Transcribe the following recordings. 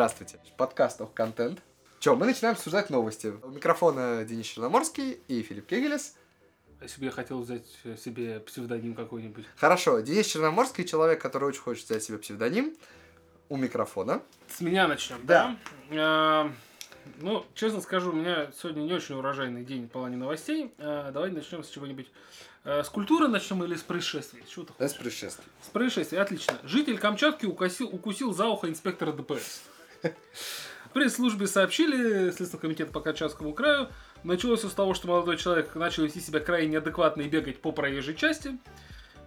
Здравствуйте. Подкаст «Ох, контент». Че, мы начинаем обсуждать новости. У микрофона Денис Черноморский и Филипп Кегелес. Если бы я хотел взять себе псевдоним какой-нибудь. Хорошо, Денис Черноморский человек, который очень хочет взять себе псевдоним у микрофона. С меня начнем, Да. да? А, ну, честно скажу, у меня сегодня не очень урожайный день в плане новостей. А, давай начнем с чего-нибудь. А, с культуры начнем или с происшествий? Что ты Без происшествий. С происшествий, отлично. Житель Камчатки укусил, укусил за ухо инспектора ДПС. В пресс-службе сообщили, Следственный комитет по Камчатскому краю, началось все с того, что молодой человек начал вести себя крайне неадекватно и бегать по проезжей части.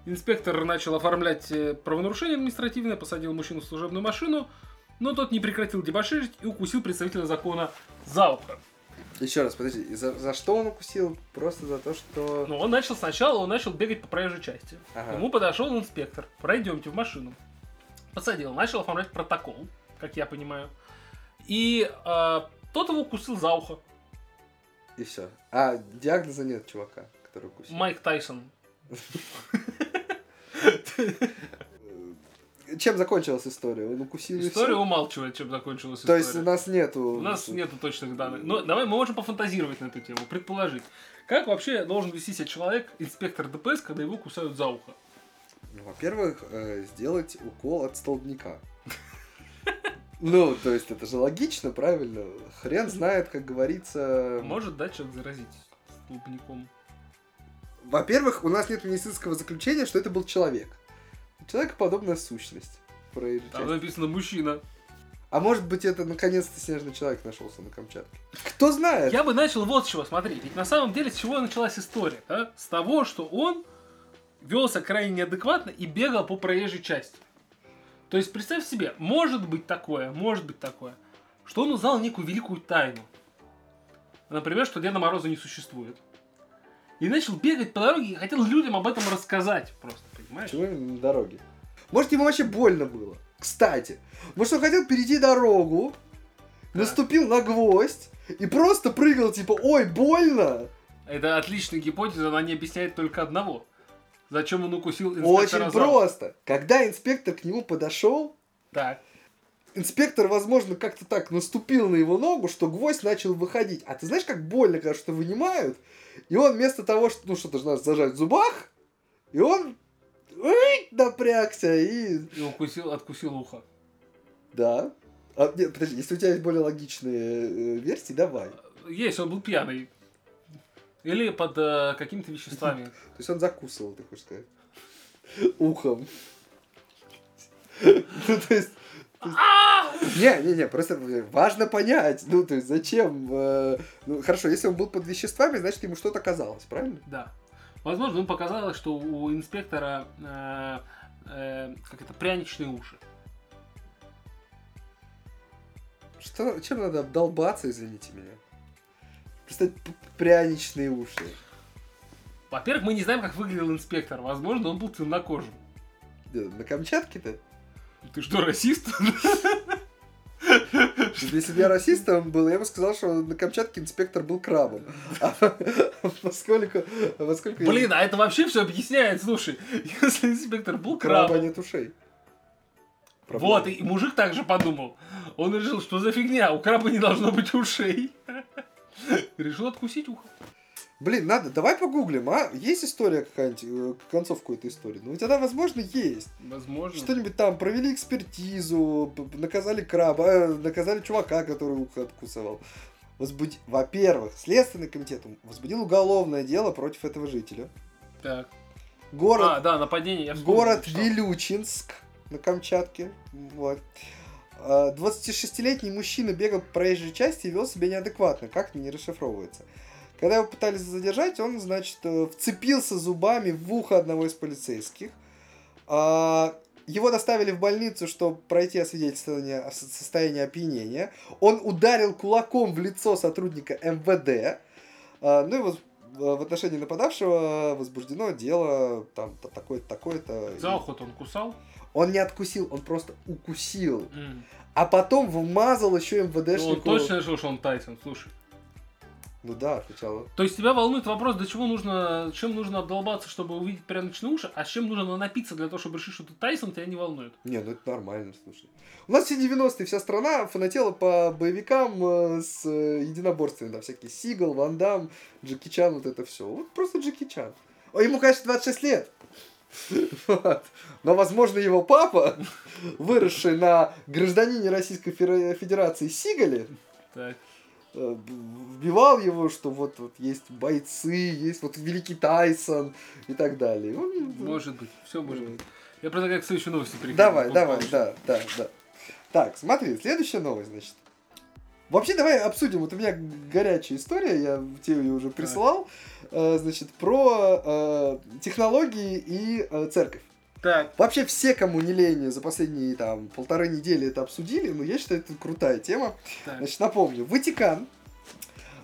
Инспектор начал оформлять э, правонарушение административное, посадил мужчину в служебную машину, но тот не прекратил дебоширить и укусил представителя закона за ухо. Еще раз, подожди, за, за что он укусил? Просто за то, что... Но он начал сначала, он начал бегать по проезжей части. Ага. Ему подошел инспектор. Пройдемте в машину. Посадил, начал оформлять протокол, как я понимаю. И э, тот его укусил за ухо. И все. А, диагноза нет чувака, который укусил. Майк Тайсон. Чем закончилась история? Он укусил История умалчивает, чем закончилась То история. есть у нас нету... У нас нету точных данных. Но давай мы можем пофантазировать на эту тему, предположить. Как вообще должен вести себя человек, инспектор ДПС, когда его кусают за ухо? Ну, во-первых, э, сделать укол от столбняка. Ну, то есть это же логично, правильно? Хрен знает, как говорится. Может, да, человек заразить столбняком? Во-первых, у нас нет медицинского заключения, что это был человек. Человекоподобная сущность. проезжей Там написано мужчина. А может быть, это наконец-то снежный человек нашелся на Камчатке. Кто знает? Я бы начал вот с чего, смотри. Ведь на самом деле с чего началась история? да? С того, что он велся крайне неадекватно и бегал по проезжей части. То есть представь себе, может быть такое, может быть такое, что он узнал некую великую тайну. Например, что Деда Мороза не существует. И начал бегать по дороге и хотел людям об этом рассказать просто, понимаешь? Почему именно на дороге? Может, ему вообще больно было? Кстати, может, он хотел перейти дорогу, Да. наступил на гвоздь и просто прыгал, типа, ой, больно! Это отличная гипотеза, она не объясняет только одного. Зачем он укусил инспектора Очень за просто. Когда инспектор к нему подошел, Так. инспектор, возможно, как-то так наступил на его ногу, что гвоздь начал выходить. А ты знаешь, как больно, когда что вынимают? И он вместо того, что, ну, что-то же надо зажать в зубах, и он ой, напрягся и... И укусил, откусил ухо. Да. А, нет, подожди, если у тебя есть более логичные э, версии, давай. Есть, он был пьяный. Или под э, какими-то веществами. есть он закусывал, ты хочешь сказать. Ухом. Ну, то есть... Не, не, не, просто важно понять, ну, то есть, зачем, э, ну, хорошо, если он был под веществами, значит, ему что-то казалось, правильно? Да. Возможно, ему показалось, что у инспектора э, э, как это пряничные уши. Что, чем надо обдолбаться, извините меня? П- пряничные уши. Во-первых, мы не знаем, как выглядел инспектор. Возможно, он был темнокожим. Да, На Камчатке-то? Ты что, расист? Если бы я расистом был, я бы сказал, что на Камчатке инспектор был крабом. А поскольку... поскольку Блин, а это вообще все объясняет. Слушай, если инспектор был краба крабом, нет ушей. Вот, и мужик также подумал. Он решил, что за фигня, у краба не должно быть ушей. Решил откусить ухо. Блин, надо, давай погуглим, а? Есть история какая-нибудь, э, концовку этой истории? Ну, ведь она, возможно, есть. Возможно. Что-нибудь там, провели экспертизу, наказали краба, э, наказали чувака, который ухо откусывал. Возбуди... Во-первых, Следственный комитет возбудил уголовное дело против этого жителя. Так. Город, А, да, нападение. я вспомнил, город что. Вилючинск на Камчатке. Вот. А, 26-летний мужчина бегал по проезжей части и вел себя неадекватно. Как не расшифровывается. Когда его пытались задержать, он, значит, э, вцепился зубами в ухо одного из полицейских. А, Его доставили в больницу, чтобы пройти освидетельствование о со- состоянии опьянения. Он ударил кулаком в лицо сотрудника МВД. А, Ну и вот в отношении нападавшего возбуждено дело там та- такое-то, такое-то. За ухо он кусал. Он не откусил, он просто укусил. М. А потом вмазал еще Ну, он МВДшнику. точно решил, что он Тайсон, слушай. Ну да, сначала. То есть тебя волнует вопрос, до чего нужно, чем нужно обдолбаться, чтобы увидеть пряночные уши, а с чем нужно напиться для того, чтобы решить, что ты Тайсон, тебя не волнует. Не, ну это нормально, слушай. У нас все 90-е, вся страна фанатела по боевикам э, с э, единоборствами, да, всякие Сигал, Ван Дам, Джеки Чан, вот это все. Вот просто Джеки Чан. Ой, ему, конечно, 26 лет. Вот. Но, возможно, его папа, выросший на гражданине Российской Фе- Федерации Сигале, Так. э, вбивал его, что вот, вот есть бойцы, есть вот великий Тайсон и так далее. Он- Может быть, все может быть. Я предлагаю к следующей новости перейти. Давай, давай, да, да, да. Так, смотри, следующая новость, значит. Вообще, давай обсудим. Вот у меня горячая история, я тебе ее уже прислал. э, значит, про э, технологии и э, церковь. Так, Вообще все, кому не лень, за последние там полторы недели это обсудили, но я считаю, это крутая тема. так. Значит, напомню, Ватикан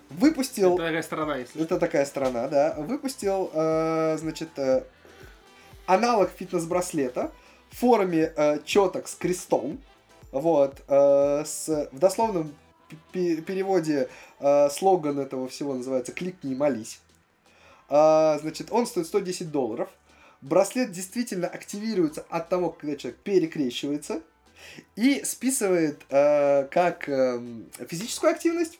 выпустил... Это такая сторона, если Это такая страна, да. Выпустил, э, значит, э, аналог фитнес-браслета в форме э, четок с крестом. Вот. э, с, в дословном переводе э, слоган этого всего называется «Кликни и молись». А, значит, он стоит 110 долларов. Браслет действительно активируется от того, когда человек перекрещивается и списывает э, как эм, физическую активность,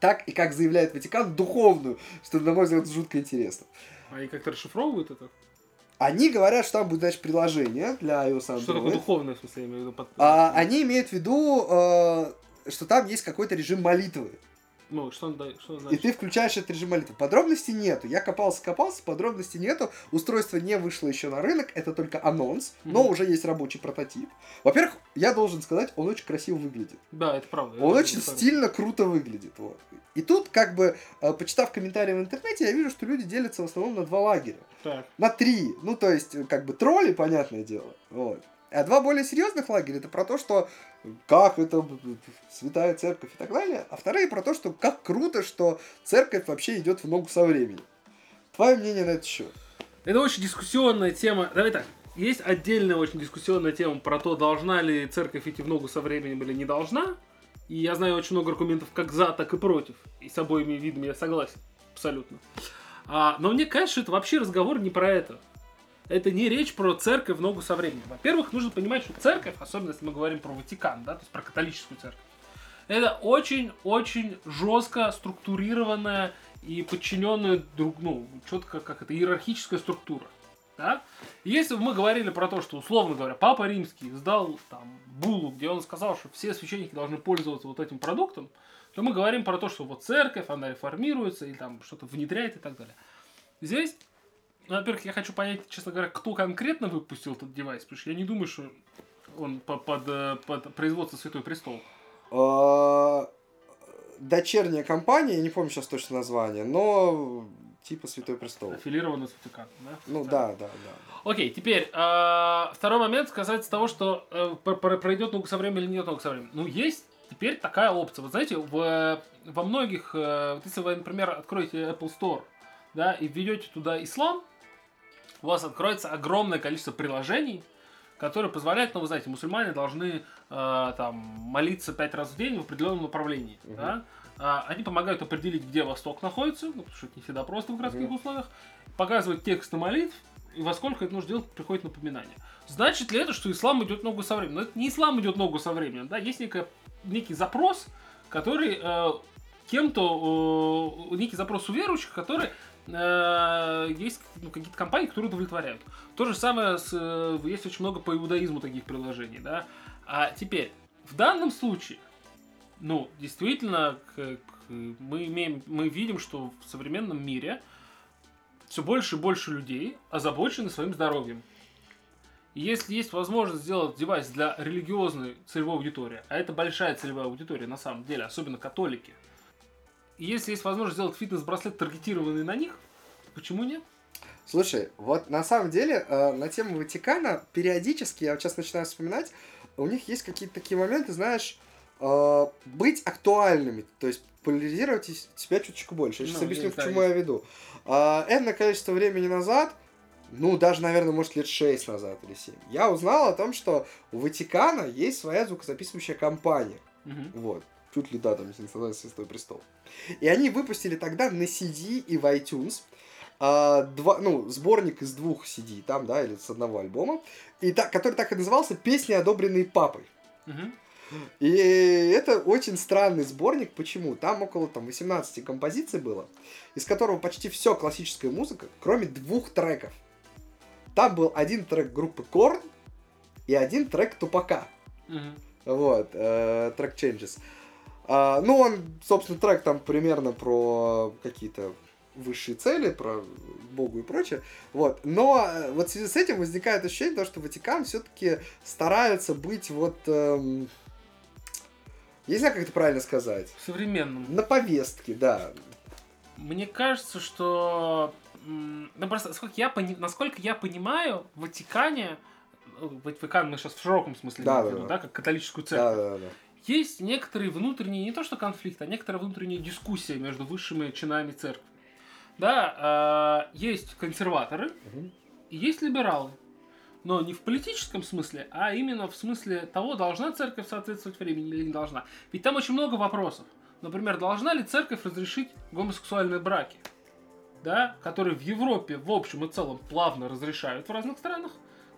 так и, как заявляет Ватикан, духовную, что, на мой взгляд, жутко интересно. Они как-то расшифровывают это? Они говорят, что там будет, значит, приложение для iOS и Что такое Android. духовное, в смысле, я имею в виду? под- А, они имеют в виду, э, что там есть какой-то режим молитвы. Ну, что? Что он И значит? ты включаешь этот режим молитвы. Подробностей нету. Я копался, копался, подробностей нету. Устройство не вышло еще на рынок, это только анонс, но Мгм. уже есть рабочий прототип. Во-первых, я должен сказать, он очень красиво выглядит. Да, это правда. Он очень правда. стильно, круто выглядит. Вот. И тут, как бы, э, почитав комментарии в интернете, я вижу, что люди делятся в основном на два лагеря. Так, На три. Ну, то есть, как бы, тролли, понятное дело. Вот. А два более серьезных лагеря это про то, что как это святая церковь и так далее. А вторые про то, что как круто, что церковь вообще идет в ногу со временем. Твое мнение на этот счет? Это очень дискуссионная тема. Давай так. Есть отдельная очень дискуссионная тема про то, должна ли церковь идти в ногу со временем или не должна. И я знаю очень много аргументов как за, так и против. И с обоими видами я согласен. Абсолютно. А, но мне кажется, это вообще разговор не про это. Это не речь про церковь в ногу со временем. Во-первых, нужно понимать, что церковь, особенно если мы говорим про Ватикан, да, то есть про католическую церковь, это очень-очень жестко структурированная и подчиненная друг, ну, четко как это, иерархическая структура. Да? Если мы говорили про то, что, условно говоря, Папа Римский сдал там булу, где он сказал, что все священники должны пользоваться вот этим продуктом, то мы говорим про то, что вот церковь, она реформируется и там что-то внедряет и так далее. Здесь, ну, во-первых, я хочу понять, честно говоря, кто конкретно выпустил этот девайс, потому что я не думаю, что он по- под, э, под производство Святой Престол. А, Дочерняя компания, я не помню сейчас точно название, но типа Святой Престол. Аффилировано с Ватиканом, да? Ну да, да, да. Окей, теперь э, второй момент касается того, что э, про- про- пройдет наука со временем или нет наука со временем. Ну, есть теперь такая опция. Вот знаете, в, во многих, э, вот если вы, например, откроете Apple Store, да, и введете туда ислам, у вас откроется огромное количество приложений, которые позволяют, ну, вы знаете, мусульмане должны э, там молиться пять раз в день в определенном направлении, Мгм. да. А, они помогают определить, где Восток находится, ну, потому что это не всегда просто в городских Мгм. условиях, показывают тексты молитв, и во сколько это нужно делать, приходит напоминание. Значит ли это, что ислам идет ногу со временем? Но это не ислам идет ногу со временем, да, есть некая, некий запрос, который э, кем-то, э, некий запрос у верующих, который э, есть ну, какие-то компании, которые удовлетворяют. То же самое с, э, есть очень много по иудаизму таких приложений, да. А теперь, в данном случае, ну, действительно, как мы имеем, мы видим, что в современном мире все больше и больше людей озабочены своим здоровьем. И если есть возможность сделать девайс для религиозной целевой аудитории, а это большая целевая аудитория на самом деле, особенно католики, если есть возможность сделать фитнес-браслет, таргетированный на них, почему нет? Слушай, вот на самом деле э, на тему Ватикана периодически, я вот сейчас начинаю вспоминать, у них есть какие-то такие моменты, знаешь, э, быть актуальными, то есть поляризировать из- себя чуточку больше. Я сейчас Ну, объясню, к чему я веду. А, Энное количество времени назад, ну, даже, наверное, может, лет 6 назад или 7, я узнал о том, что у Ватикана есть своя звукозаписывающая компания. Мгм. Вот. Чуть ли, да, там, если не Святой Престол. И они выпустили тогда на CD и в iTunes а, два, ну, сборник из двух CD, там, да, или с одного альбома, и так, который так и назывался «Песни, одобренные папой». И это очень странный сборник. Почему? Там около там, 18 композиций было, из которого почти все классическая музыка, кроме двух треков. Там был один трек группы Корн и один трек Тупака. Мгм. Вот, э, трек Changes. А, ну, он, собственно, трек там примерно про какие-то высшие цели, про Богу и прочее. Вот. Но э, вот в связи с этим возникает ощущение, того, что Ватикан все-таки старается быть вот... эм, я не знаю, как это правильно сказать. В современном. На повестке, да. Мне кажется, что... Ну, просто, насколько я, пони- насколько я понимаю, в Ватикане... э, Ватикан мы сейчас в широком смысле Да, да, да. да, как католическую Да, церковь. да, да. Есть некоторые внутренние, не то что конфликты, а некоторая внутренняя дискуссия между высшими чинами церкви. Да, э, есть консерваторы и есть либералы. Но не в политическом смысле, а именно в смысле того, должна церковь соответствовать времени или не должна. Ведь там очень много вопросов. Например, должна ли церковь разрешить гомосексуальные браки? Да, которые в Европе в общем и целом плавно разрешают в разных странах.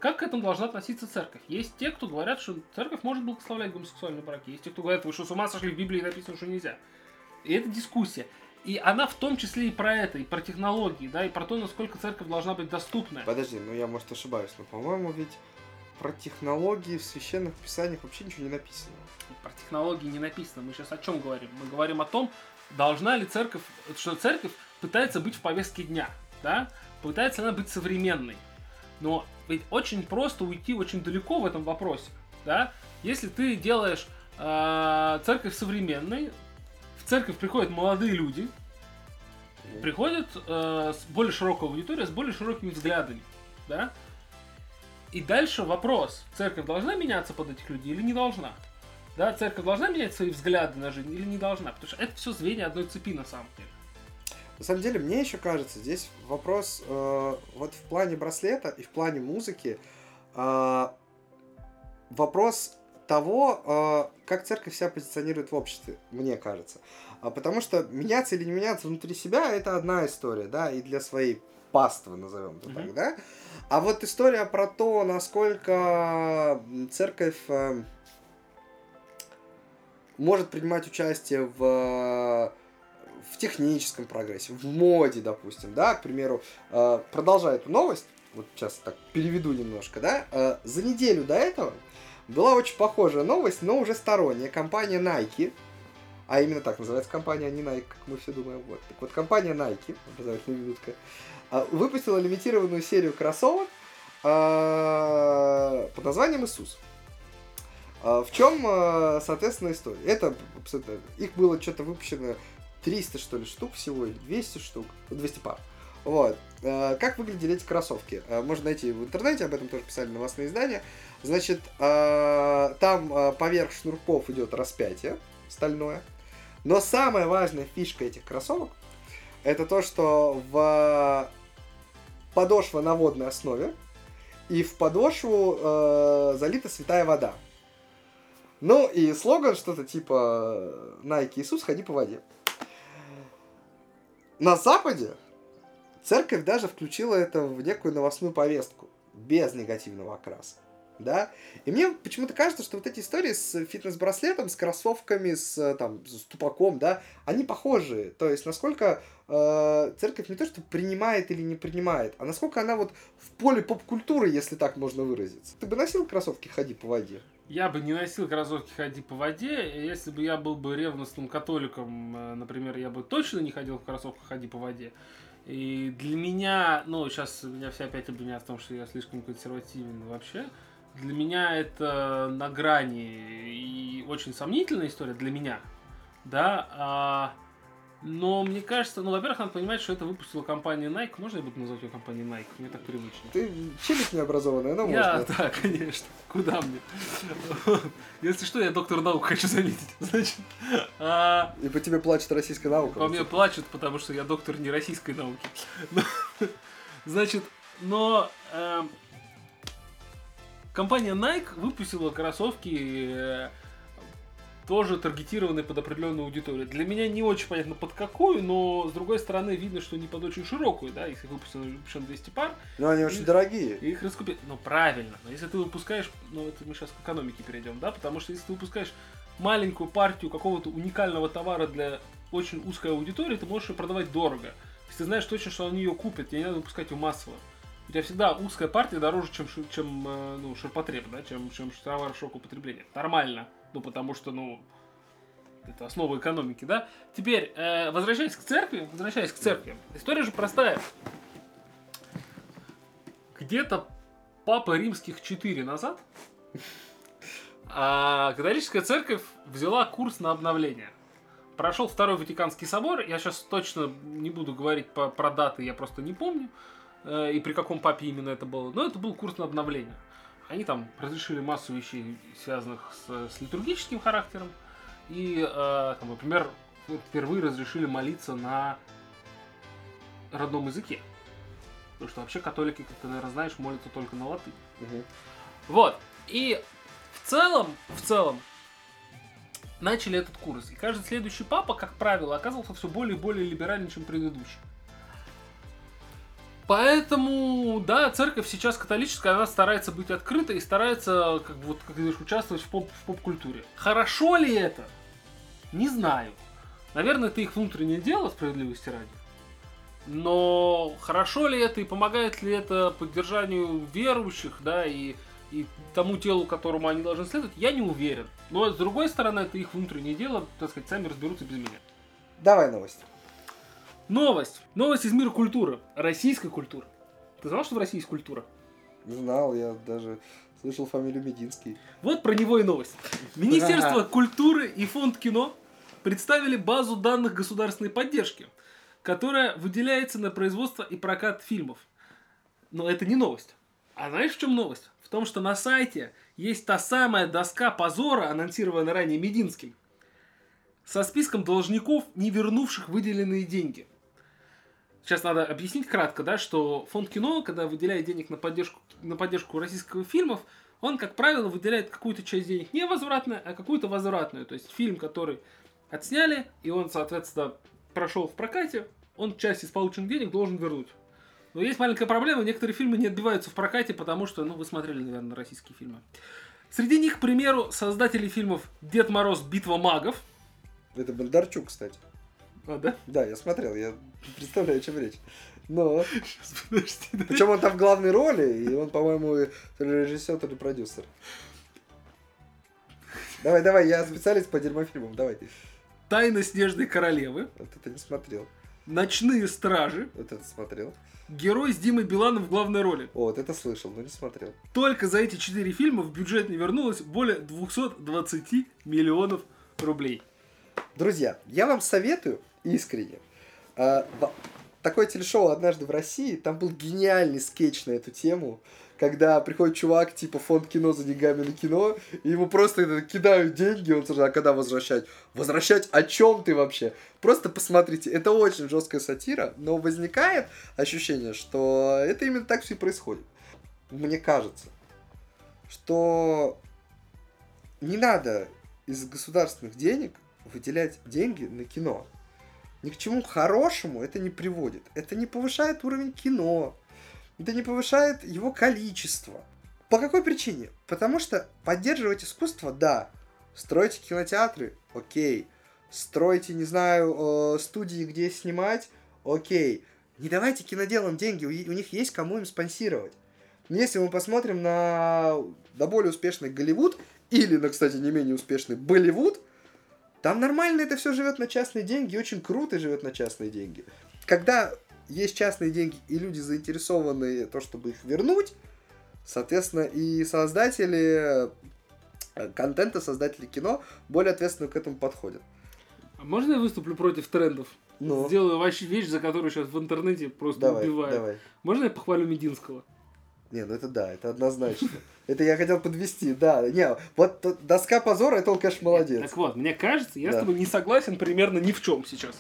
Как к этому должна относиться церковь? Есть те, кто говорят, что церковь может благословлять гомосексуальные браки. Есть те, кто говорят, вы что, с ума сошли, в Библии написано, что нельзя. И это дискуссия. И она в том числе и про это, и про технологии, да, и про то, насколько церковь должна быть доступная. Подожди, ну я, может, ошибаюсь, но, по-моему, ведь про технологии в священных писаниях вообще ничего не написано. Про технологии не написано. Мы сейчас о чем говорим? Мы говорим о том, должна ли церковь, что церковь пытается быть в повестке дня, да? Пытается она быть современной. Но ведь очень просто уйти очень далеко в этом вопросе, да? Если ты делаешь э, церковь современной, в церковь приходят молодые люди, приходят э, с более широкой аудиторией, с более широкими взглядами, да? И дальше вопрос, церковь должна меняться под этих людей или не должна? Да, церковь должна менять свои взгляды на жизнь или не должна? Потому что это все звенья одной цепи на самом деле. На самом деле, мне еще кажется, здесь вопрос э, вот в плане браслета и в плане музыки э, вопрос того, э, как церковь себя позиционирует в обществе, мне кажется. А потому что меняться или не меняться внутри себя это одна история, да, и для своей паствы, назовем это Мгм. так, да. А вот история про то, насколько церковь э, может принимать участие в в техническом прогрессе, в моде, допустим, да, к примеру, э, продолжая эту новость, вот сейчас так переведу немножко, да, э, за неделю до этого была очень похожая новость, но уже сторонняя, компания Nike, а именно так называется компания, а не Nike, как мы все думаем, вот. Так вот, компания Nike, образовательная минутка, э, выпустила лимитированную серию кроссовок под названием Иисус. В чем, соответственно, история? Это абсолютно... Их было что-то выпущено 300, что ли, штук всего, или 200 штук, 200 пар. Вот. Э, Как выглядели эти кроссовки? Э, Можно найти в интернете, об этом тоже писали новостные издания. Значит, э, там поверх шнурков идет распятие стальное. Но самая важная фишка этих кроссовок это то, что в подошва на водной основе и в подошву э, залита святая вода. Ну и слоган что-то типа Nike Иисус, ходи по воде. На Западе церковь даже включила это в некую новостную повестку, без негативного окраса. Да? И мне почему-то кажется, что вот эти истории с фитнес-браслетом, с кроссовками, с, э, там, с тупаком, да, они похожие. То есть, насколько э, церковь не то, что принимает или не принимает, а насколько она вот в поле поп-культуры, если так можно выразиться. Ты бы носил кроссовки «Ходи по воде»? Я бы не носил кроссовки «Ходи по воде», если бы я был бы ревностным католиком, э, например, я бы точно не ходил в кроссовках «Ходи по воде». И для меня, ну, сейчас меня все опять обвинят в том, что я слишком консервативен вообще. Для меня это на грани и очень сомнительная история для меня, да. а, но мне кажется, ну, во-первых, надо понимать, что это выпустила компания Nike. Можно я буду называть ее компанией Nike? Мне так привычно. Ты челик необразованный, но Я, можно. да, конечно. Куда мне? Если что, я доктор наук, хочу заметить. Значит, а, И по тебе плачет российская наука. по мне плачут, потому что я доктор не российской науки. Но, Значит, но эм, компания Nike выпустила кроссовки, э, тоже таргетированы под определенную аудиторию. Для меня не очень понятно под какую, но с другой стороны видно, что не под очень широкую, да, если выпущено, выпущено 200 пар. Но они очень дорогие. И их раскупить. Ну, правильно. Но если ты выпускаешь, ну, это мы сейчас к экономике перейдем, да, потому что если ты выпускаешь маленькую партию какого-то уникального товара для очень узкой аудитории, ты можешь ее продавать дорого. Если ты знаешь точно, что они ее купят, тебе не надо выпускать ее массово. У тебя всегда узкая партия дороже, чем, чем э, ну, ширпотреб, да, чем, чем товар широкого потребления. Нормально. Ну, потому что, ну, это основа экономики, да? Теперь, э, возвращаясь к церкви, возвращаясь к церкви, история же простая. Где-то Папа Римских 4 назад а, католическая церковь взяла курс на обновление. Прошел Второй Ватиканский собор, я сейчас точно не буду говорить про даты, я просто не помню, э, и при каком папе именно это было, но это был курс на обновление. Они там разрешили массу вещей, связанных с, с литургическим характером, и, э, там, например, впервые разрешили молиться на родном языке. Потому что вообще католики, как ты, наверное, знаешь, молятся только на латыни. Мгм. Вот. И в целом, в целом, начали этот курс. И каждый следующий папа, как правило, оказывался все более и более либеральным, чем предыдущий. Поэтому, да, церковь сейчас католическая, она старается быть открытой и старается, как бы, вот, как говоришь, участвовать в, поп- в поп-культуре. Хорошо ли это? Не знаю. Наверное, это их внутреннее дело, справедливости ради. Но хорошо ли это и помогает ли это поддержанию верующих, да, и, и тому телу, которому они должны следовать, я не уверен. Но с другой стороны, это их внутреннее дело, так сказать, сами разберутся без меня. Давай новость. Новость. Новость из мира культуры. Российской культуры. Ты знал, что в России есть культура? Знал, я даже слышал фамилию Мединский. Вот про него и новость. Министерство культуры и фонд кино представили базу данных государственной поддержки, которая выделяется на производство и прокат фильмов. Но это не новость. А знаешь, в чем новость? В том, что на сайте есть та самая доска позора, анонсированная ранее Мединским, со списком должников, не вернувших выделенные деньги. Сейчас надо объяснить кратко, да, что фонд кино, когда выделяет денег на поддержку, на поддержку российских фильмов, он, как правило, выделяет какую-то часть денег не возвратную, а какую-то возвратную. То есть фильм, который отсняли, и он, соответственно, прошел в прокате, он часть из полученных денег должен вернуть. Но есть маленькая проблема, некоторые фильмы не отбиваются в прокате, потому что, ну, вы смотрели, наверное, российские фильмы. Среди них, к примеру, создатели фильмов «Дед Мороз. Битва магов». Это Бондарчук, кстати. А, да? Да, я смотрел, я представляю, о чем речь. Но, Сейчас, подожди, да. причем он там в главной роли, и он, по-моему, то ли режиссер, то ли продюсер. Давай, давай, я специалист по дерьмофильмам, давай. «Тайна Снежной Королевы», Вот это не смотрел, «Ночные стражи», вот это смотрел. «Герой с Димой Биланом в главной роли». О, вот это слышал, но не смотрел. Только за эти четыре фильма в бюджет не вернулось более 220 миллионов рублей. Друзья, я вам советую искренне. а, в- Такое телешоу однажды в России, там был гениальный скетч на эту тему, когда приходит чувак, типа фонд кино за деньгами на кино, и ему просто это кидают деньги, он сразу, а когда возвращать? Возвращать о чем ты вообще? Просто посмотрите, это очень жесткая сатира, но возникает ощущение, что это именно так все и происходит. Мне кажется, что не надо из государственных денег выделять деньги на кино. Ни к чему хорошему это не приводит. Это не повышает уровень кино. Это не повышает его количество. По какой причине? Потому что поддерживать искусство, да. Стройте кинотеатры, окей. Стройте, не знаю, э, студии, где снимать, окей. Не давайте киноделам деньги, у, них есть кому им спонсировать. Если мы посмотрим на, на более успешный Голливуд, или на, кстати, не менее успешный Болливуд, там нормально это все живет на частные деньги, очень круто живет на частные деньги. Когда есть частные деньги, и люди заинтересованы то, чтобы их вернуть, соответственно, и создатели э, контента, создатели кино более ответственно к этому подходят. А можно я выступлю против трендов? Ну, Сделаю вообще вещь, за которую сейчас в интернете просто давай, убивают. давай. Можно я похвалю Мединского? Не, ну это да, это однозначно. Это я хотел подвести, да. Не, вот доска позора, это он, конечно, молодец. Так вот, мне кажется, я Да. с тобой не согласен примерно ни в чем сейчас.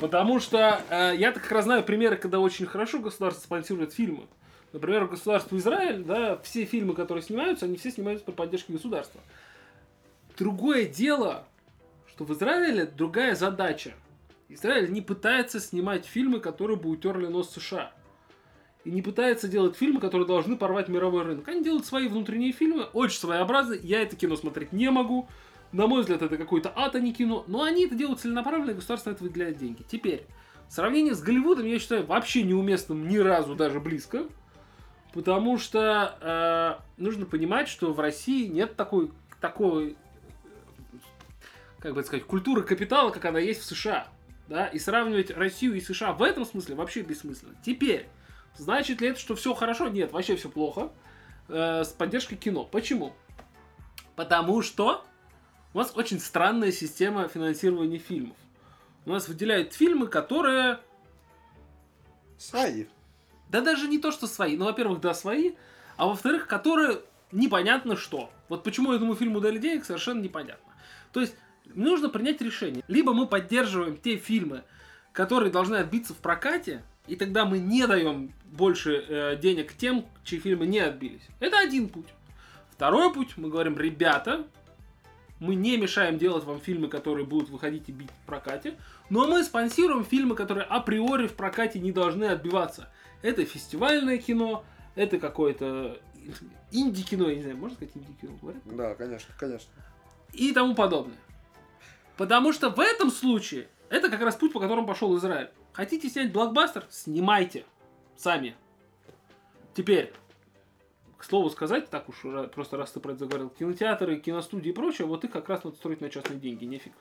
Потому что э, я-то как раз знаю примеры, когда очень хорошо государство спонсирует фильмы. Например, государство Израиль, да, все фильмы, которые снимаются, они все снимаются при поддержке государства. Другое дело, что в Израиле другая задача. Израиль не пытается снимать фильмы, которые бы утерли нос США. Не пытается делать фильмы, которые должны порвать мировой рынок. Они делают свои внутренние фильмы, очень своеобразные. Я это кино смотреть не могу. На мой взгляд, это какой-то ад, а не кино. Но они это делают целенаправленно, и государство это выделяет деньги. Теперь, сравнение с Голливудом я считаю вообще неуместным ни разу даже близко. Потому что э, нужно понимать, что в России нет такой, такой, как бы сказать, культуры капитала, как она есть в США. Да? И сравнивать Россию и США в этом смысле вообще бессмысленно. Теперь, значит ли это, что все хорошо? Нет, вообще все плохо. Э, с поддержкой кино. Почему? Потому что у нас очень странная система финансирования фильмов. У нас выделяют фильмы, которые... Свои. Да даже не то, что свои. Ну, во-первых, да, свои. А во-вторых, которые непонятно что. Вот почему этому фильму дали денег, совершенно непонятно. То есть, нужно принять решение. Либо мы поддерживаем те фильмы, которые должны отбиться в прокате, и тогда мы не даем больше э, денег тем, чьи фильмы не отбились. Это один путь. Второй путь, мы говорим, ребята, мы не мешаем делать вам фильмы, которые будут выходить и бить в прокате, но мы спонсируем фильмы, которые априори в прокате не должны отбиваться. Это фестивальное кино, это какое-то инди-кино, я не знаю, можно сказать инди-кино, говорят? Да, конечно, конечно. И тому подобное. Потому что в этом случае это как раз путь, по которому пошел Израиль. Хотите снять блокбастер? Снимайте. Сами. Теперь, к слову сказать, так уж просто раз ты про это заговорил, кинотеатры, киностудии и прочее, вот их как раз надо строить на частные деньги, нефиг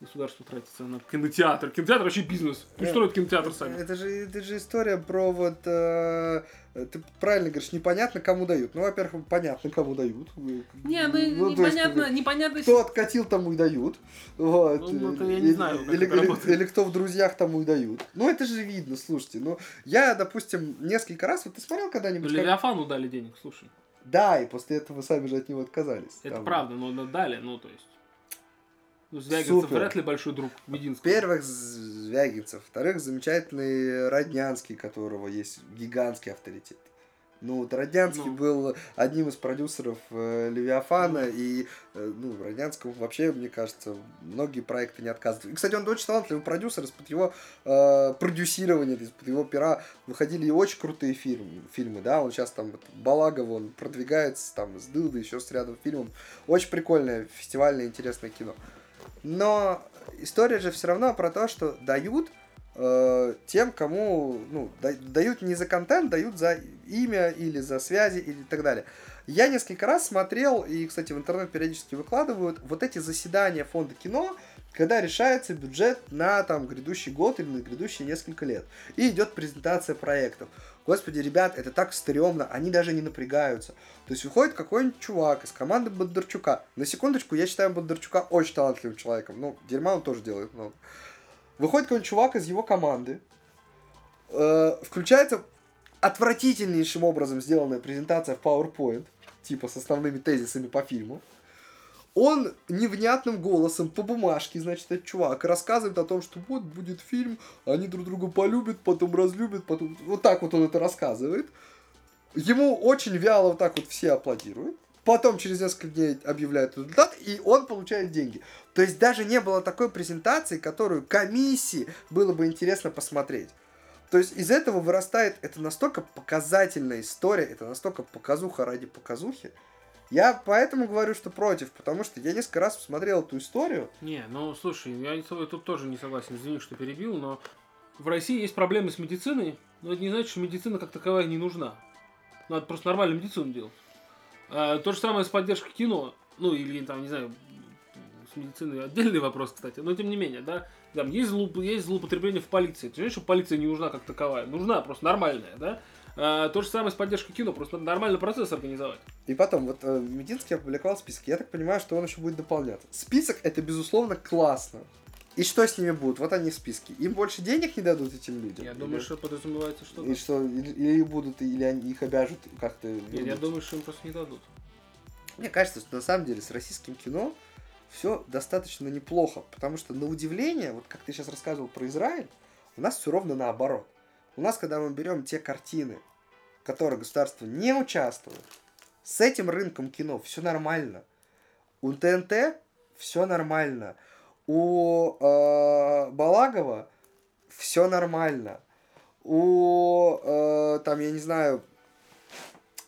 государство тратится на кинотеатр. Кинотеатр вообще бизнес. Пусть строят кинотеатр сами. Это же, это же история про вот... Э, ты правильно говоришь, непонятно, кому дают. Ну, во-первых, понятно, кому дают. Не, ну, ну непонятно, есть, непонятно... Кто откатил, тому и дают. Вот. Ну, это я не знаю, или, или, или кто в друзьях, тому и дают. Ну, это же видно, слушайте. Ну, я, допустим, несколько раз... Вот ты смотрел когда-нибудь... Ну, Левиафану как... дали денег, слушай. Да, и после этого вы сами же от него отказались. Это там... правда, но дали, ну, то есть... Ну, Звягинцев Супер. вряд ли большой друг Мединского. Первых Звягинцев, вторых замечательный Роднянский, которого есть гигантский авторитет. Ну, вот Роднянский ну. был одним из продюсеров э, Левиафана, и, э, ну, Роднянскому вообще, мне кажется, многие проекты не отказывают. И, кстати, он очень талантливый продюсер, из-под его э, продюсирования, из-под его пера выходили и очень крутые фильмы, фильмы, да, он сейчас там, вот, Балагов, он продвигается, там, с Дылдой, еще с рядом фильмов. Очень прикольное, фестивальное, интересное кино. Но история же все равно про то, что дают э, тем, кому ну, дают не за контент, дают за имя или за связи или так далее. Я несколько раз смотрел, и, кстати, в интернет периодически выкладывают вот эти заседания фонда кино, когда решается бюджет на там грядущий год или на грядущие несколько лет. И идет презентация проектов. Господи, ребят, это так стрёмно, они даже не напрягаются. То есть выходит какой-нибудь чувак из команды Бондарчука. На секундочку, я считаю Бондарчука очень талантливым человеком. Ну, дерьма он тоже делает много. Выходит какой-нибудь чувак из его команды, э, включается отвратительнейшим образом сделанная презентация в PowerPoint, типа с основными тезисами по фильму он невнятным голосом по бумажке, значит, этот чувак рассказывает о том, что вот будет фильм, они друг друга полюбят, потом разлюбят, потом... Вот так вот он это рассказывает. Ему очень вяло вот так вот все аплодируют. Потом через несколько дней объявляют результат, и он получает деньги. То есть даже не было такой презентации, которую комиссии было бы интересно посмотреть. То есть из этого вырастает, это настолько показательная история, это настолько показуха ради показухи, я поэтому говорю, что против, потому что я несколько раз посмотрел эту историю. Не, ну слушай, я с тобой тут тоже не согласен, извини, что перебил, но в России есть проблемы с медициной, но это не значит, что медицина как таковая не нужна. Надо просто нормальную медицину делать. А, то же самое с поддержкой кино. Ну, или там, не знаю, с медициной отдельный вопрос, кстати, но тем не менее, да, там есть, злоуп... есть злоупотребление в полиции. Ты знаешь, что полиция не нужна как таковая? Нужна, просто нормальная, да? А, то же самое с поддержкой кино, просто надо нормальный процесс организовать. И потом, вот э, Мединский опубликовал список. Я так понимаю, что он еще будет дополняться. Список это, безусловно, классно. И что с ними будет? Вот они в списке. Им больше денег не дадут этим людям? Я или... думаю, что подразумевается что-то. И что, или, или будут, или они их обяжут как-то... Нет, я думаю, что им просто не дадут. Мне кажется, что на самом деле с российским кино все достаточно неплохо, потому что на удивление, вот как ты сейчас рассказывал про Израиль, у нас все ровно наоборот. У нас, когда мы берем те картины, в которых государство не участвует, с этим рынком кино все нормально. У ТНТ все нормально. У э, Балагова все нормально. У, э, там, я не знаю,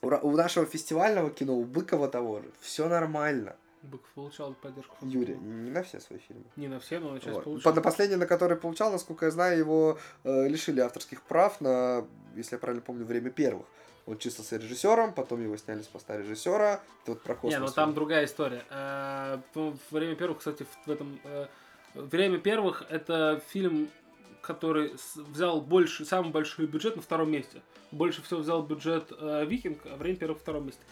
у, у нашего фестивального кино, у Быкова того же, все нормально. Быков получал поддержку. Юрий, не на все свои фильмы. Не на все, но на часть Вот. получал. По- На последний, на который получал, насколько я знаю, его э, лишили авторских прав на, если я правильно помню, время первых. Он числился режиссером, потом его сняли с поста режиссера. Это вот про космос. Не, ну там другая история. А, ну, Время первых, кстати, в этом... э, Время первых это фильм, который взял больше, самый большой бюджет на втором месте. Больше всего взял бюджет э, Викинг, а время первых втором месте.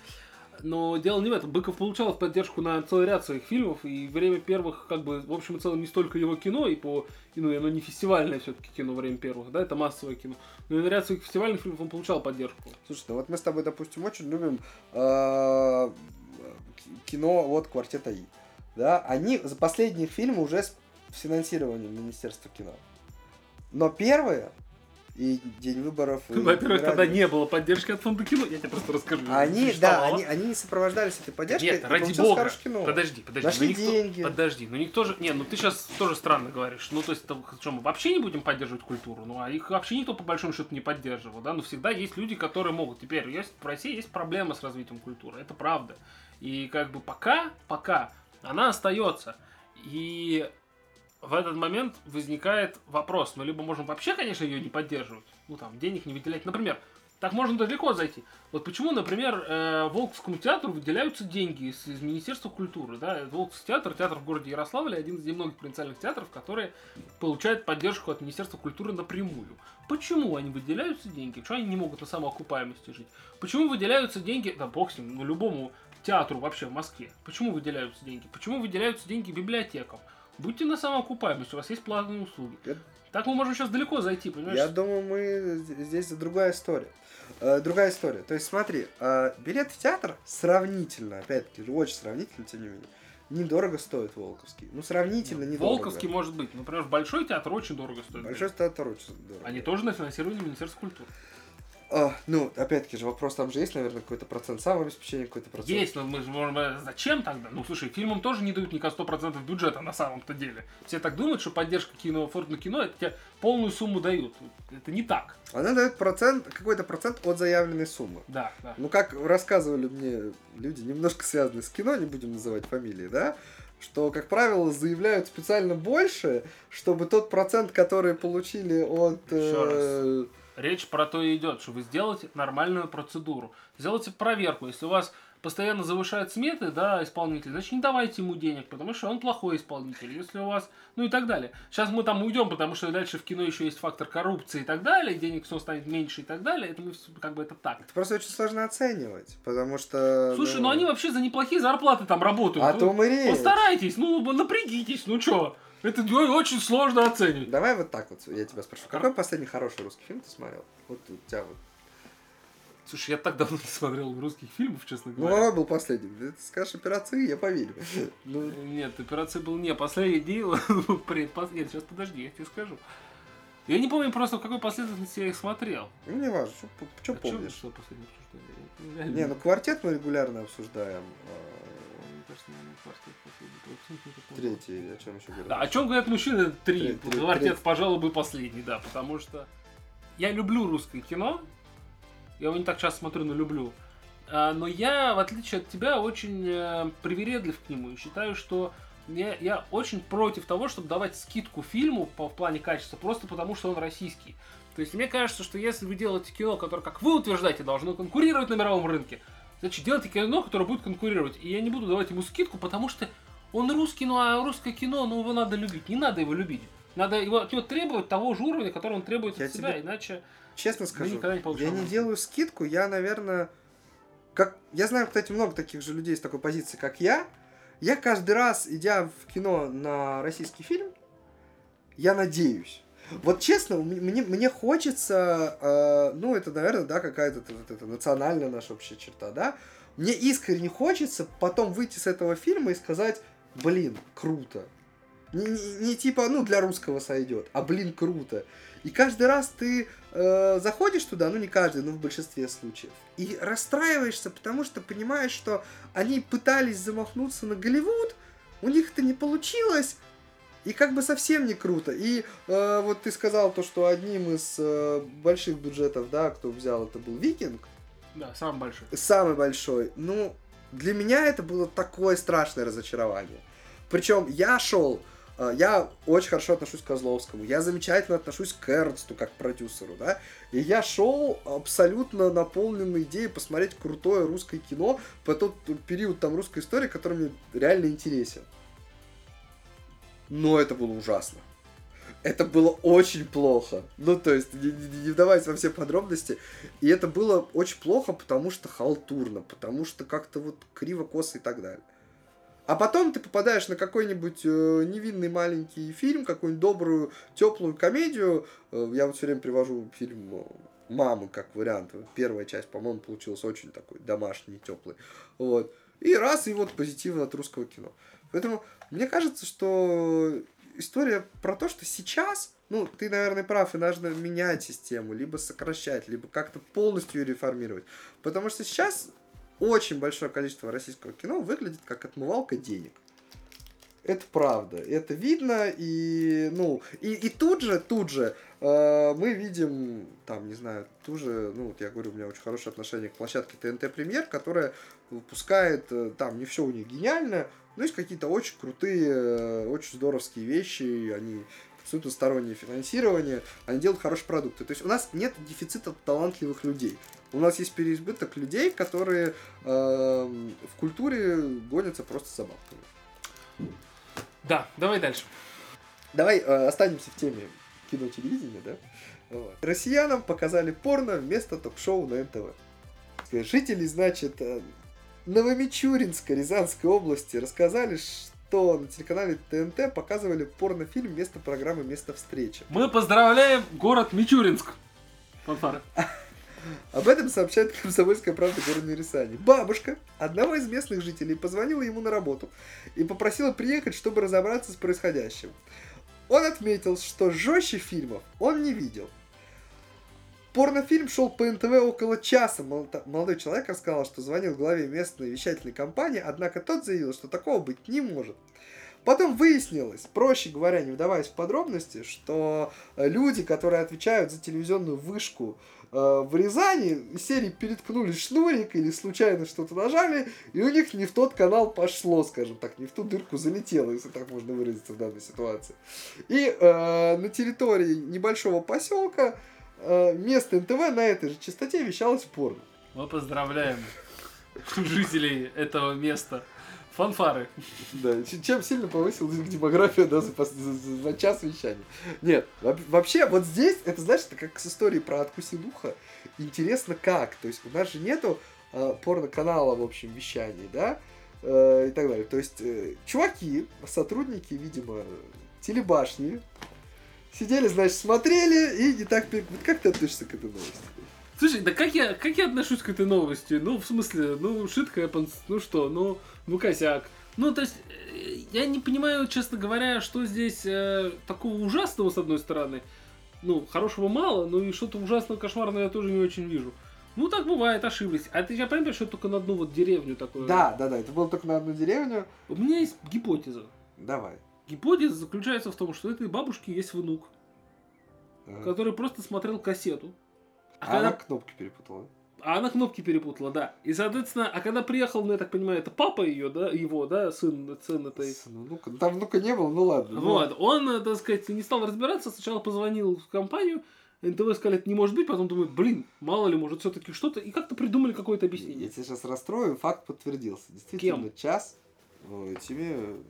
Но дело не в этом. Быков получал поддержку на целый ряд своих фильмов, и время первых, как бы, в общем и целом, не столько его кино, и по, и, ну, оно не фестивальное все-таки кино время первых, да, это массовое кино. Но и на ряд своих фестивальных фильмов он получал поддержку. Слушай, ну вот мы с тобой, допустим, очень любим э, кино вот «Квартета И». Да? Они за последние фильмы уже с финансированием Министерства кино. Но первые и День выборов... Во-первых, тогда не было поддержки от фонда кино, я тебе просто расскажу. Они, да, они, они не сопровождались этой поддержкой. Нет, ради бога. кино. Подожди, подожди. Нашли ну никто- деньги. Подожди, ну никто же... Не, ну ты сейчас тоже странно говоришь. Ну, то есть, там, что, мы вообще не будем поддерживать культуру? Ну, а их вообще никто, по большому счету, не поддерживал, да? Но всегда есть люди, которые могут. Теперь, есть, в России есть проблема с развитием культуры, это правда. И как бы пока, пока она остается. И в этот момент возникает вопрос. Мы либо можем вообще, конечно, ее не поддерживать, ну там, денег не выделять. Например, так можно далеко зайти. Вот почему, например, э, Волковскому театру выделяются деньги из, из Министерства культуры. Да? Волковский театр, театр в городе Ярославле, один из немногих провинциальных театров, которые получают поддержку от Министерства культуры напрямую. Почему они выделяются деньги? Почему они не могут на самоокупаемости жить? Почему выделяются деньги, да бог с ним, ну любому театру вообще в Москве? Почему выделяются деньги? Почему выделяются деньги библиотекам? Будьте на самоокупаемости, у вас есть платные услуги. Я- Так мы можем сейчас далеко зайти, понимаешь? Я думаю, мы здесь другая история. Э, другая история. То есть, смотри, э, билет в театр сравнительно, опять-таки, очень сравнительно, тем не менее, недорого стоит Волковский. Ну, сравнительно недорого. Волковский может быть. Например, Большой театр очень дорого стоит. Большой театр очень дорого. Они тоже на финансировании Министерства культуры. А, ну, опять-таки же, вопрос там же есть, наверное, какой-то процент самообеспечения, какой-то процент. Есть, но мы же можем... э, Зачем тогда? Ну, слушай, фильмам тоже не дают никак 100% бюджета на самом-то деле. Все так думают, что поддержка кино, на кино, это тебе полную сумму дают. Это не так. Она дает процент, какой-то процент от заявленной суммы. Да, да. Ну, как рассказывали мне люди, немножко связанные с кино, не будем называть фамилии, да, что, как правило, заявляют специально больше, чтобы тот процент, который получили от... э, Речь про то и идет, что вы сделаете нормальную процедуру. Сделайте проверку. Если у вас постоянно завышают сметы, да, исполнитель, значит, не давайте ему денег, потому что он плохой исполнитель. Если у вас, ну и так далее. Сейчас мы там уйдем, потому что дальше в кино еще есть фактор коррупции и так далее, денег все станет меньше и так далее. Это мы как бы это так. Это просто очень сложно оценивать, потому что... Слушай, ну они вообще за неплохие зарплаты там работают. О Ну, том и речь. Постарайтесь, ну напрягитесь, ну чё. Это очень сложно оценивать. Давай вот так вот, я тебя спрошу. Какой последний хороший русский фильм ты смотрел? Вот у тебя вот. Слушай, я так давно не смотрел русских фильмов, честно Ну, говоря. какой был последний? Ты скажешь операции, я поверю. Ну, Нет, операция был не последний, предпос- Нет, сейчас подожди, я тебе скажу. Я не помню просто, в какой последовательности я их смотрел. ну, не важно, что А чё- помнишь. Что последнее обсуждение? Я Не, ну квартет мы регулярно обсуждаем. Кажется, наверное, «Квартет» последний. Третий, о чем еще говорил? Да, о чем говорят мужчины? Три. Три- три- Квартет, пожалуй, бы последний, да, потому что я люблю русское кино. Я его не так часто смотрю, но люблю. А, Но я, в отличие от тебя, очень э, привередлив к нему и считаю, что я, я очень против того, чтобы давать скидку фильму по, в плане качества, просто потому что он российский. То есть мне кажется, что если вы делаете кино, которое, как вы утверждаете, должно конкурировать на мировом рынке, значит делайте кино, которое будет конкурировать. И я не буду давать ему скидку, потому что он русский, ну а русское кино, ну его надо любить. Не надо его любить. Надо его, от него требовать того же уровня, который он требует Я от себя, тебе- иначе... Честно скажу, никогда не получим я не делаю скидку, я, наверное, как я знаю, кстати, много таких же людей с такой позиции, как я. Я каждый раз, идя в кино на российский фильм, я надеюсь. Вот честно, мне, мне хочется, э, ну, это, наверное, да, какая-то вот эта национальная наша общая черта, да. Мне искренне хочется потом выйти с этого фильма и сказать, блин, круто. Не, не- не типа, ну, для русского сойдет, а, блин, круто. И каждый раз ты э, заходишь туда, ну не каждый, но в большинстве случаев, и расстраиваешься, потому что понимаешь, что они пытались замахнуться на Голливуд, у них это не получилось, И как бы совсем не круто. И э, вот ты сказал то, что одним из э, больших бюджетов, да, кто взял, это был Викинг. Да, самый большой. Самый большой. Ну, для меня это было такое страшное разочарование. Причем я шел, э, я очень хорошо отношусь к Козловскому, я замечательно отношусь к Эрнсту как к продюсеру, да, и я шел абсолютно наполненной идеей посмотреть крутое русское кино по тот период там русской истории, который мне реально интересен. Но это было ужасно. Это было очень плохо. Ну, то есть, не, не, не вдаваясь во все подробности. И это было очень плохо, потому что халтурно, потому что как-то вот криво, косо и так далее. А потом ты попадаешь на какой-нибудь э, невинный маленький фильм, какую-нибудь добрую, теплую комедию. Э, я вот все время привожу фильм э, «Мамы» как вариант. Первая часть, по-моему, получилась очень такой домашний, теплый. Вот. И раз, и вот позитивно от русского кино. Поэтому мне кажется, что история про то, что сейчас, ну, ты, наверное, прав, и нужно менять систему, либо сокращать, либо как-то полностью ее реформировать. Потому что сейчас очень большое количество российского кино выглядит как отмывалка денег. Это правда, это видно, и, ну, и, и тут же, тут же э, мы видим, там, не знаю, ту же, ну, вот я говорю, у меня очень хорошее отношение к площадке ТНТ Премьер, которая выпускает, э, там, не все у них гениально, но есть какие-то очень крутые, э, очень здоровские вещи, они абсолютно стороннее финансирование, они делают хорошие продукты. То есть у нас нет дефицита талантливых людей. У нас есть переизбыток людей, которые э, в культуре гонятся просто за бабками. Да, давай дальше. Давай э, останемся в теме кино-телевидения, да? Вот. Россиянам показали порно вместо ток-шоу на НТВ. Жители, значит, э, Новомичуринска Рязанской области рассказали, что на телеканале ТНТ показывали порнофильм вместо программы «Место встречи». Мы поздравляем город Мичуринск. Фанфары. Об этом сообщает комсомольская правда города Рязани. Бабушка одного из местных жителей позвонила ему на работу и попросила приехать, чтобы разобраться с происходящим. Он отметил, что жестче фильмов он не видел. Порнофильм шел по НТВ около часа. Молодой человек рассказал, что звонил главе местной вещательной компании, однако тот заявил, что такого быть не может. Потом выяснилось, проще говоря, не вдаваясь в подробности, что люди, которые отвечают за телевизионную вышку Э, в Рязани серии переткнули шнурик или случайно что-то нажали, и у них не в тот канал пошло, скажем так, не в ту дырку залетело, если так можно выразиться в данной ситуации. И э, на территории небольшого поселка э, место НТВ на этой же частоте вещалось порно. Мы поздравляем жителей этого места. Фанфары. Да, чем сильно повысилась демография да, за, за, за час вещания. Нет, вообще, вот здесь, это это как с историей про откуси духа. Интересно как. То есть у нас же нету э, порно-канала, в общем, вещаний, да, э, и так далее. То есть э, чуваки, сотрудники, видимо, телебашни, сидели, значит, смотрели и не так... Как ты относишься к этой новости? Слушай, да как я, как я отношусь к этой новости? Ну, в смысле, ну, shit happens, ну что, ну, ну косяк. Ну, то есть, э, я не понимаю, честно говоря, что здесь э, такого ужасного, с одной стороны. Ну, хорошего мало, но и что-то ужасного, кошмарного я тоже не очень вижу. Ну, так бывает, ошиблись. А ты я понимаешь, что только на одну вот деревню такое? Да, да, да, это было только на одну деревню. У меня есть гипотеза. Давай. Гипотеза заключается в том, что у этой бабушки есть внук, ага. который просто смотрел кассету. А, а когда... она кнопки перепутала. А она кнопки перепутала, да. И, соответственно, а когда приехал, ну, я так понимаю, это папа ее, да, его, да, сын, сын этой... Ну, там внука не было, ну ладно. Ну. Вот, он, э, так сказать, не стал разбираться, сначала позвонил в компанию, НТВ сказали, это не может быть, потом думают, блин, мало ли, может, все-таки что-то, и как-то придумали какое-то объяснение. Я тебя сейчас расстрою, факт подтвердился. Действительно, Кем? час этими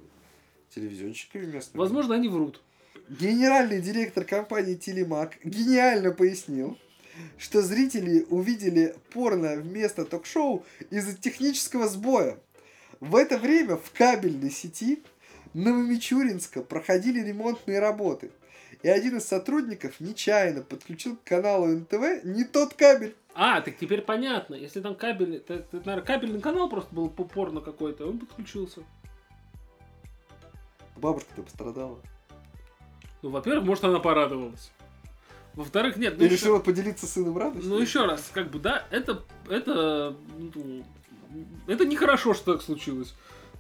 телевизионщиками местными. Возможно, они врут. Генеральный директор компании Телемак гениально пояснил, что зрители увидели порно вместо ток-шоу из-за технического сбоя. В это время в кабельной сети Новомичуринска проходили ремонтные работы. И один из сотрудников нечаянно подключил к каналу НТВ не тот кабель. А, так теперь понятно. Если там кабель, это, это наверное, кабельный канал просто был порно какой-то, он подключился. Бабушка-то пострадала. Ну, во-первых, может, она порадовалась. Во-вторых, нет. Ну, И решила еще... поделиться сыном радостью. Ну, еще раз, как бы, да, это, это, ну, это нехорошо, что так случилось.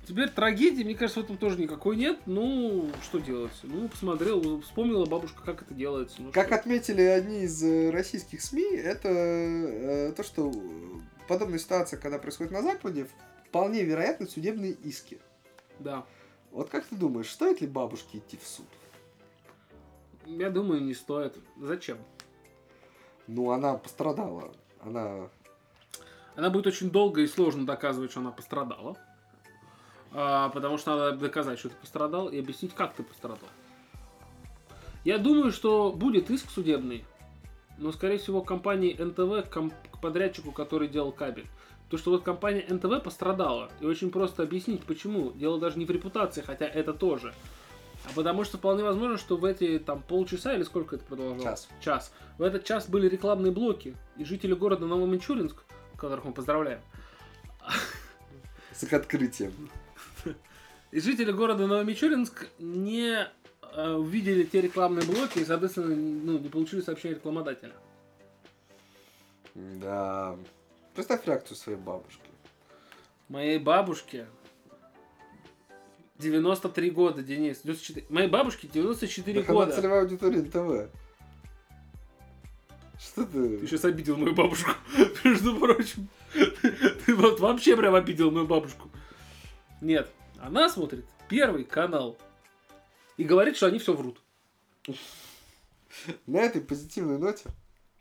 Теперь трагедии, мне кажется, в этом тоже никакой нет. Ну, что делать? Ну, посмотрел, вспомнила бабушка, как это делается. Ну, Как что? отметили одни из э, российских СМИ, это э, то, что подобная ситуация, когда происходит на Западе, вполне вероятны судебные иски. Да. Вот как ты думаешь, стоит ли бабушке идти в суд? Я думаю, не стоит. Зачем? Ну, она пострадала. Она... Она будет очень долго и сложно доказывать, что она пострадала. А, потому что надо доказать, что ты пострадал, и объяснить, как ты пострадал. Я думаю, что будет иск судебный, но, скорее всего, компании НТВ к, подрядчику, который делал кабель. То, что вот компания НТВ пострадала. И очень просто объяснить, почему. Дело даже не в репутации, хотя это тоже. А потому что вполне возможно, что в эти там полчаса или сколько это продолжалось? Час. Час. В этот час были рекламные блоки, и жители города Новомичуринск, которых мы поздравляем, С их открытием. и жители города Новомичуринск не э, увидели те рекламные блоки и, соответственно, ну, не получили сообщение рекламодателя. Да. Представь реакцию своей бабушки. Моей бабушке 93 года, Денис. 94. Моей бабушке 94 Так она года. целевая аудитория НТВ. Что ты? Ты сейчас обидел мою бабушку, между прочим. Ты вот вообще прям обидел мою бабушку. Нет, она смотрит первый канал. И говорит, что они все врут. На этой позитивной ноте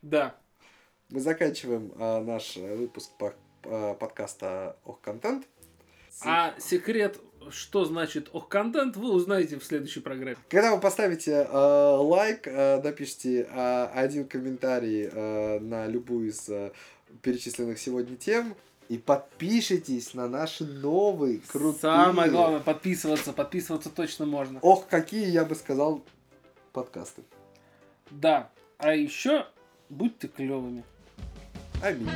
Да. мы заканчиваем а, наш э, выпуск по- а, подкаста Ох Контент. А секрет, что значит ох контент, вы узнаете в следующей программе. Когда вы поставите э, лайк, э, напишите э, один комментарий э, на любую из э, перечисленных сегодня тем и подпишитесь на наши новые крутые... Самое главное, подписываться. Подписываться точно можно. Ох, какие, я бы сказал, подкасты. Да. А еще будьте клевыми. Аминь.